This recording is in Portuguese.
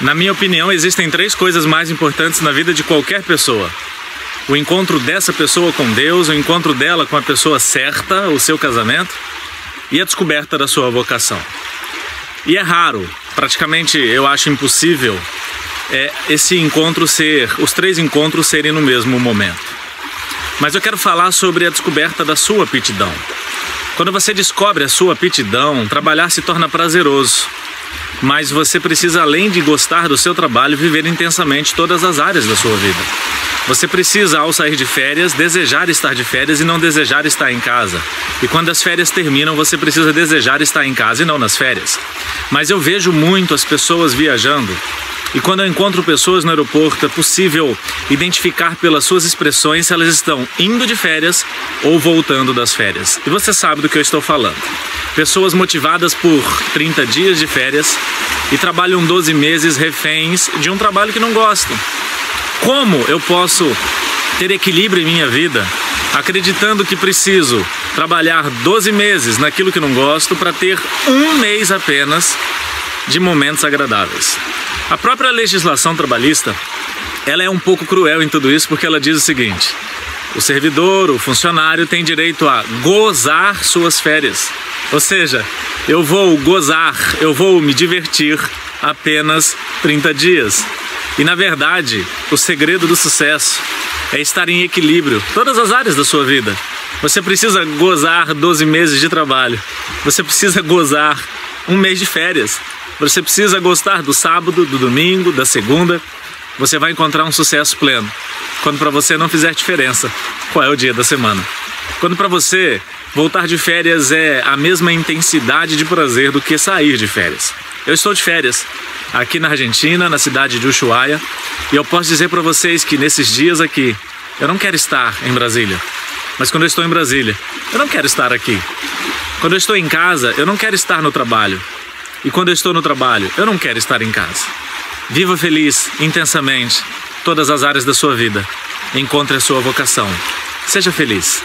Na minha opinião, existem três coisas mais importantes na vida de qualquer pessoa: o encontro dessa pessoa com Deus, o encontro dela com a pessoa certa, o seu casamento, e a descoberta da sua vocação. E é raro, praticamente eu acho impossível, é, esse encontro ser, os três encontros serem no mesmo momento. Mas eu quero falar sobre a descoberta da sua aptidão. Quando você descobre a sua aptidão, trabalhar se torna prazeroso mas você precisa, além de gostar do seu trabalho, viver intensamente todas as áreas da sua vida. Você precisa, ao sair de férias, desejar estar de férias e não desejar estar em casa. E quando as férias terminam, você precisa desejar estar em casa e não nas férias. Mas eu vejo muito as pessoas viajando e quando eu encontro pessoas no aeroporto, é possível identificar pelas suas expressões se elas estão indo de férias ou voltando das férias. E você sabe do que eu estou falando. Pessoas motivadas por 30 dias de férias e trabalham 12 meses reféns de um trabalho que não gostam. Como eu posso ter equilíbrio em minha vida acreditando que preciso trabalhar 12 meses naquilo que não gosto para ter um mês apenas de momentos agradáveis? A própria legislação trabalhista, ela é um pouco cruel em tudo isso porque ela diz o seguinte: o servidor, o funcionário tem direito a gozar suas férias. Ou seja, eu vou gozar, eu vou me divertir apenas 30 dias. E na verdade, o segredo do sucesso é estar em equilíbrio todas as áreas da sua vida. Você precisa gozar 12 meses de trabalho. Você precisa gozar um mês de férias. Você precisa gostar do sábado, do domingo, da segunda. Você vai encontrar um sucesso pleno. Quando para você não fizer diferença qual é o dia da semana. Quando para você voltar de férias é a mesma intensidade de prazer do que sair de férias. Eu estou de férias aqui na Argentina, na cidade de Ushuaia, e eu posso dizer para vocês que nesses dias aqui eu não quero estar em Brasília. Mas quando eu estou em Brasília, eu não quero estar aqui. Quando eu estou em casa, eu não quero estar no trabalho. E quando eu estou no trabalho, eu não quero estar em casa. Viva feliz, intensamente, todas as áreas da sua vida. Encontre a sua vocação. Seja feliz.